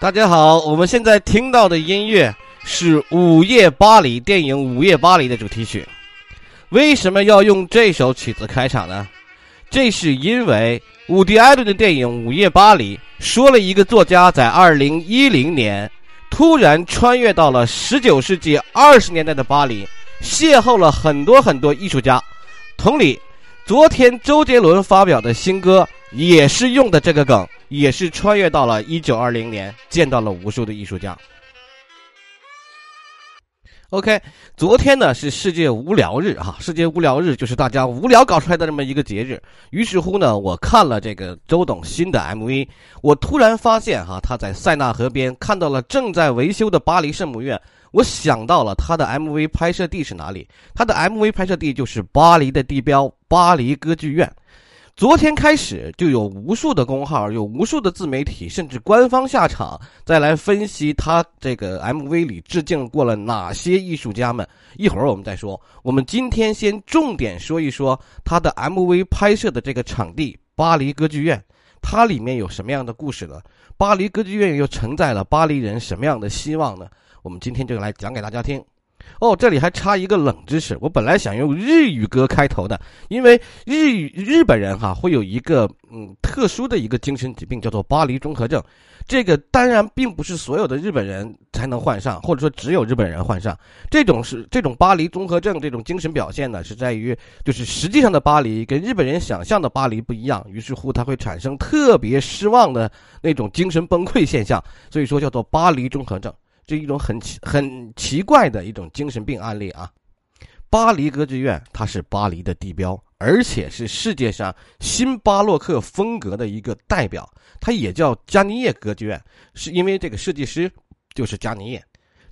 大家好，我们现在听到的音乐是《午夜巴黎》电影《午夜巴黎》的主题曲。为什么要用这首曲子开场呢？这是因为伍迪·艾伦的电影《午夜巴黎》说了一个作家在2010年突然穿越到了19世纪20年代的巴黎，邂逅了很多很多艺术家。同理，昨天周杰伦发表的新歌也是用的这个梗。也是穿越到了一九二零年，见到了无数的艺术家。OK，昨天呢是世界无聊日哈，世界无聊日就是大家无聊搞出来的这么一个节日。于是乎呢，我看了这个周董新的 MV，我突然发现哈，他在塞纳河边看到了正在维修的巴黎圣母院，我想到了他的 MV 拍摄地是哪里？他的 MV 拍摄地就是巴黎的地标巴黎歌剧院。昨天开始就有无数的公号，有无数的自媒体，甚至官方下场，再来分析他这个 MV 里致敬过了哪些艺术家们。一会儿我们再说。我们今天先重点说一说他的 MV 拍摄的这个场地——巴黎歌剧院，它里面有什么样的故事呢？巴黎歌剧院又承载了巴黎人什么样的希望呢？我们今天就来讲给大家听。哦，这里还插一个冷知识。我本来想用日语歌开头的，因为日语日本人哈会有一个嗯特殊的一个精神疾病，叫做巴黎综合症。这个当然并不是所有的日本人才能患上，或者说只有日本人患上。这种是这种巴黎综合症这种精神表现呢，是在于就是实际上的巴黎跟日本人想象的巴黎不一样，于是乎他会产生特别失望的那种精神崩溃现象，所以说叫做巴黎综合症。是一种很奇很奇怪的一种精神病案例啊！巴黎歌剧院它是巴黎的地标，而且是世界上新巴洛克风格的一个代表。它也叫加尼叶歌剧院，是因为这个设计师就是加尼叶，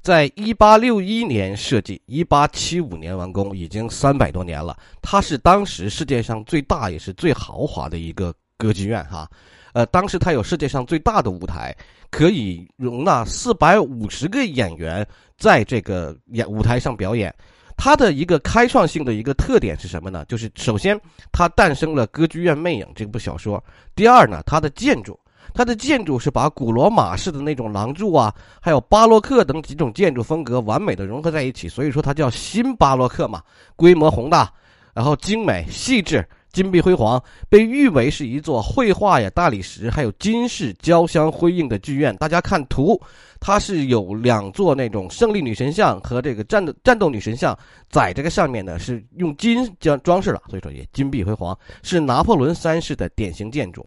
在一八六一年设计，一八七五年完工，已经三百多年了。它是当时世界上最大也是最豪华的一个歌剧院哈。呃，当时它有世界上最大的舞台。可以容纳四百五十个演员在这个演舞台上表演。它的一个开创性的一个特点是什么呢？就是首先，它诞生了《歌剧院魅影》这部小说。第二呢，它的建筑，它的建筑是把古罗马式的那种廊柱啊，还有巴洛克等几种建筑风格完美的融合在一起，所以说它叫新巴洛克嘛。规模宏大，然后精美细致。金碧辉煌，被誉为是一座绘画呀、大理石还有金饰交相辉映的剧院。大家看图，它是有两座那种胜利女神像和这个战斗战斗女神像，在这个上面呢是用金将装饰了，所以说也金碧辉煌，是拿破仑三世的典型建筑。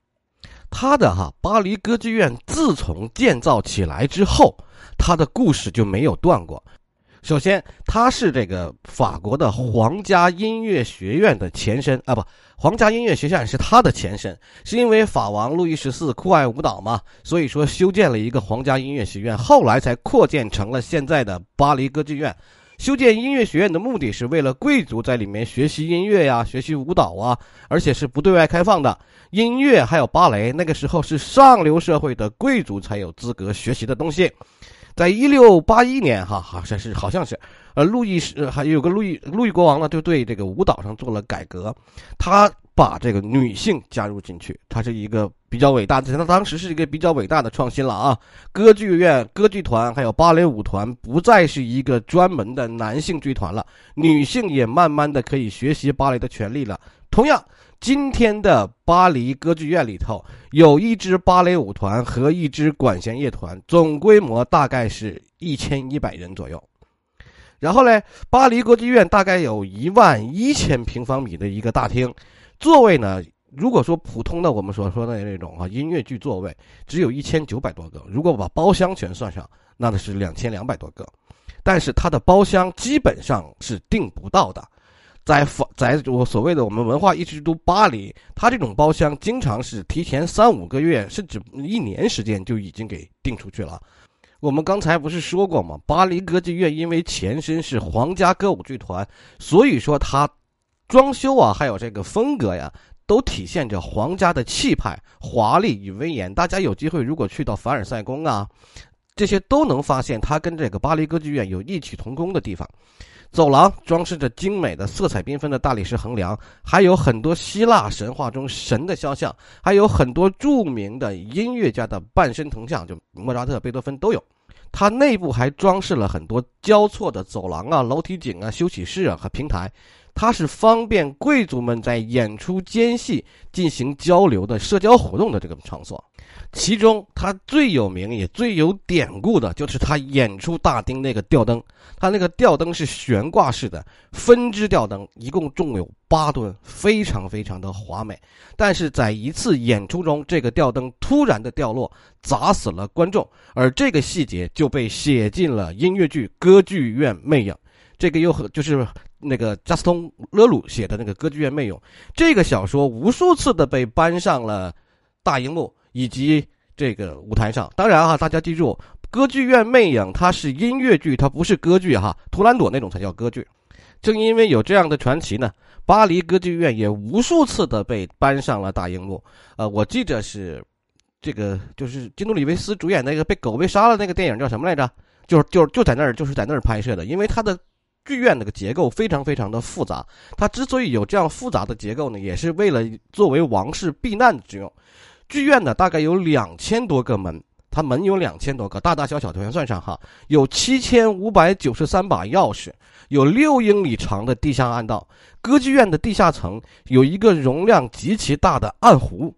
它的哈巴黎歌剧院自从建造起来之后，它的故事就没有断过。首先，它是这个法国的皇家音乐学院的前身啊，不，皇家音乐学院是它的前身，是因为法王路易十四酷爱舞蹈嘛，所以说修建了一个皇家音乐学院，后来才扩建成了现在的巴黎歌剧院。修建音乐学院的目的是为了贵族在里面学习音乐呀，学习舞蹈啊，而且是不对外开放的。音乐还有芭蕾，那个时候是上流社会的贵族才有资格学习的东西。在一六八一年，哈，好像是，好像是，呃，路易是还有个路易，路易国王呢，就对这个舞蹈上做了改革，他把这个女性加入进去，他是一个比较伟大的，他当时是一个比较伟大的创新了啊。歌剧院、歌剧团还有芭蕾舞团不再是一个专门的男性剧团了，女性也慢慢的可以学习芭蕾的权利了。同样。今天的巴黎歌剧院里头有一支芭蕾舞团和一支管弦乐团，总规模大概是一千一百人左右。然后呢，巴黎歌剧院大概有一万一千平方米的一个大厅，座位呢，如果说普通的我们所说的那种啊音乐剧座位，只有一千九百多个。如果把包厢全算上，那是两千两百多个。但是它的包厢基本上是订不到的。在法，在我所谓的我们文化艺术之都巴黎，它这种包厢经常是提前三五个月，甚至一年时间就已经给订出去了。我们刚才不是说过吗？巴黎歌剧院因为前身是皇家歌舞剧团，所以说它装修啊，还有这个风格呀，都体现着皇家的气派、华丽与威严。大家有机会如果去到凡尔赛宫啊，这些都能发现它跟这个巴黎歌剧院有异曲同工的地方。走廊装饰着精美的、色彩缤纷的大理石横梁，还有很多希腊神话中神的肖像，还有很多著名的音乐家的半身铜像，就莫扎特、贝多芬都有。它内部还装饰了很多交错的走廊啊、楼梯井啊、休息室啊和平台，它是方便贵族们在演出间隙进行交流的社交活动的这个场所。其中，它最有名也最有典故的就是它演出大厅那个吊灯。它那个吊灯是悬挂式的分支吊灯，一共重有八吨，非常非常的华美。但是在一次演出中，这个吊灯突然的掉落，砸死了观众，而这个细节就被写进了音乐剧《歌剧院魅影》。这个又和就是那个加斯通·勒鲁写的那个《歌剧院魅影》这个小说，无数次的被搬上了大荧幕。以及这个舞台上，当然啊，大家记住，《歌剧院魅影》它是音乐剧，它不是歌剧哈。图兰朵那种才叫歌剧。正因为有这样的传奇呢，巴黎歌剧院也无数次的被搬上了大荧幕。呃，我记着是这个，就是基努里维斯主演那个被狗被杀了那个电影叫什么来着？就是就是就在那儿，就是在那儿拍摄的。因为它的剧院那个结构非常非常的复杂，它之所以有这样复杂的结构呢，也是为了作为王室避难之用。剧院呢，大概有两千多个门，它门有两千多个，大大小小全算上哈，有七千五百九十三把钥匙，有六英里长的地下暗道。歌剧院的地下层有一个容量极其大的暗湖，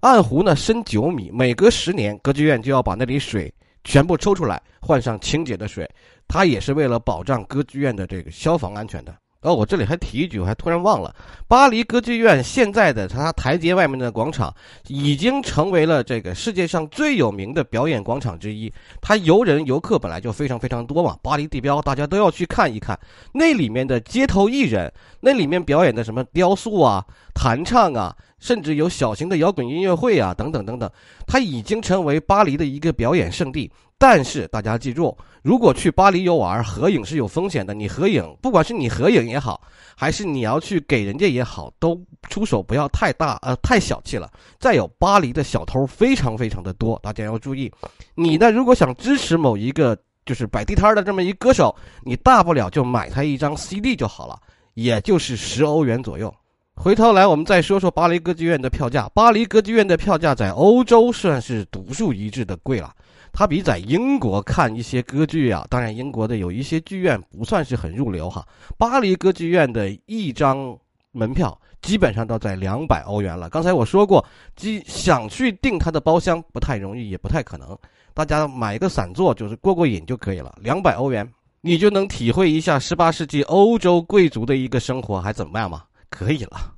暗湖呢深九米，每隔十年，歌剧院就要把那里水全部抽出来，换上清洁的水。它也是为了保障歌剧院的这个消防安全的。哦，我这里还提一句，我还突然忘了，巴黎歌剧院现在的它台阶外面的广场，已经成为了这个世界上最有名的表演广场之一。它游人游客本来就非常非常多嘛，巴黎地标，大家都要去看一看。那里面的街头艺人，那里面表演的什么雕塑啊、弹唱啊，甚至有小型的摇滚音乐会啊，等等等等，它已经成为巴黎的一个表演圣地。但是大家记住，如果去巴黎游玩，合影是有风险的。你合影，不管是你合影也好，还是你要去给人家也好，都出手不要太大，呃，太小气了。再有，巴黎的小偷非常非常的多，大家要注意。你呢，如果想支持某一个就是摆地摊的这么一歌手，你大不了就买他一张 CD 就好了，也就是十欧元左右。回头来，我们再说说巴黎歌剧院的票价。巴黎歌剧院的票价在欧洲算是独树一帜的贵了。它比在英国看一些歌剧啊，当然英国的有一些剧院不算是很入流哈。巴黎歌剧院的一张门票基本上都在两百欧元了。刚才我说过，即想去订它的包厢不太容易，也不太可能。大家买一个散座就是过过瘾就可以了，两百欧元你就能体会一下十八世纪欧洲贵族的一个生活，还怎么样嘛？可以了。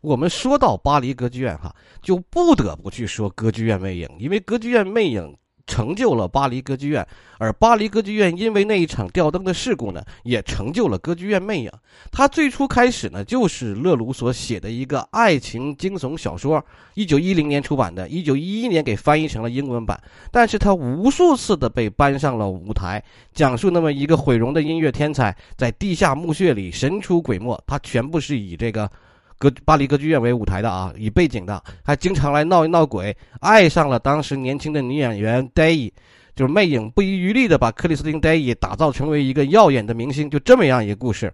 我们说到巴黎歌剧院哈，就不得不去说歌剧院魅影，因为歌剧院魅影。成就了巴黎歌剧院，而巴黎歌剧院因为那一场吊灯的事故呢，也成就了歌剧院魅影。它最初开始呢，就是勒鲁所写的一个爱情惊悚小说，一九一零年出版的，一九一一年给翻译成了英文版。但是它无数次的被搬上了舞台，讲述那么一个毁容的音乐天才在地下墓穴里神出鬼没，他全部是以这个。歌巴黎歌剧院为舞台的啊，以背景的，还经常来闹一闹鬼，爱上了当时年轻的女演员黛伊，就是魅影不遗余力的把克里斯汀·黛伊打造成为一个耀眼的明星，就这么样一个故事。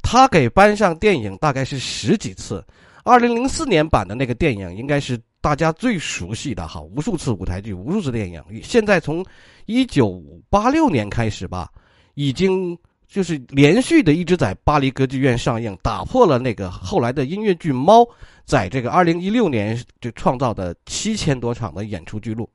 他给搬上电影大概是十几次，二零零四年版的那个电影应该是大家最熟悉的哈，无数次舞台剧，无数次电影。现在从一九八六年开始吧，已经。就是连续的一直在巴黎歌剧院上映，打破了那个后来的音乐剧《猫》在这个二零一六年就创造的七千多场的演出记录。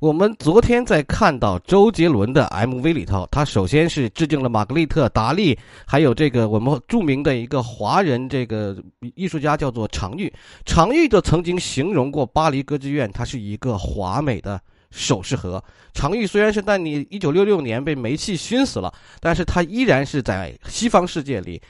我们昨天在看到周杰伦的 MV 里头，他首先是致敬了玛格丽特·达利，还有这个我们著名的一个华人这个艺术家叫做常玉。常玉就曾经形容过巴黎歌剧院，它是一个华美的。首饰盒，常玉虽然是在你一九六六年被煤气熏死了，但是他依然是在西方世界里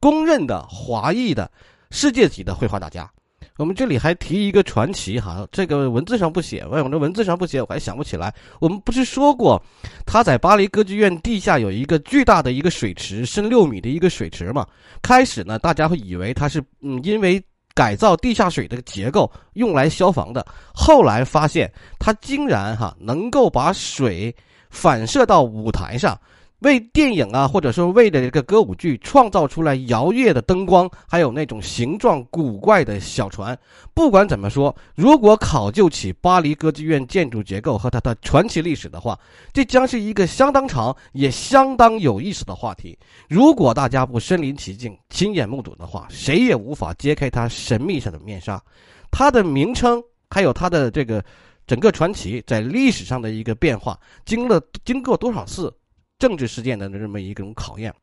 公认的华裔的世界级的绘画大家。我们这里还提一个传奇哈，这个文字上不写，我这文字上不写，我还想不起来。我们不是说过他在巴黎歌剧院地下有一个巨大的一个水池，深六米的一个水池嘛？开始呢，大家会以为他是嗯，因为。改造地下水的结构用来消防的，后来发现它竟然哈能够把水反射到舞台上，为电影啊，或者说为了这个歌舞剧创造出来摇曳的灯光，还有那种形状古怪的小船。不管怎么说，如果考究起巴黎歌剧院建筑结构和它的传奇历史的话，这将是一个相当长也相当有意思的话题。如果大家不身临其境、亲眼目睹的话，谁也无法揭开它神秘上的面纱。它的名称还有它的这个整个传奇在历史上的一个变化，经了经过多少次？政治事件的这么一种考验，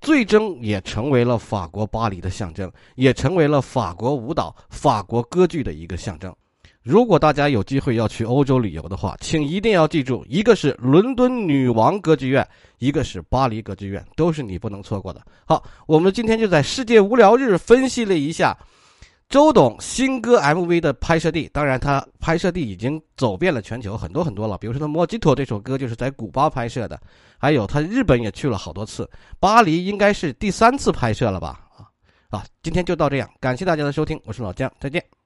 最终也成为了法国巴黎的象征，也成为了法国舞蹈、法国歌剧的一个象征。如果大家有机会要去欧洲旅游的话，请一定要记住，一个是伦敦女王歌剧院，一个是巴黎歌剧院，都是你不能错过的。好，我们今天就在世界无聊日分析了一下。周董新歌 MV 的拍摄地，当然他拍摄地已经走遍了全球很多很多了。比如说他《莫吉托》这首歌就是在古巴拍摄的，还有他日本也去了好多次，巴黎应该是第三次拍摄了吧？啊啊，今天就到这样，感谢大家的收听，我是老姜，再见。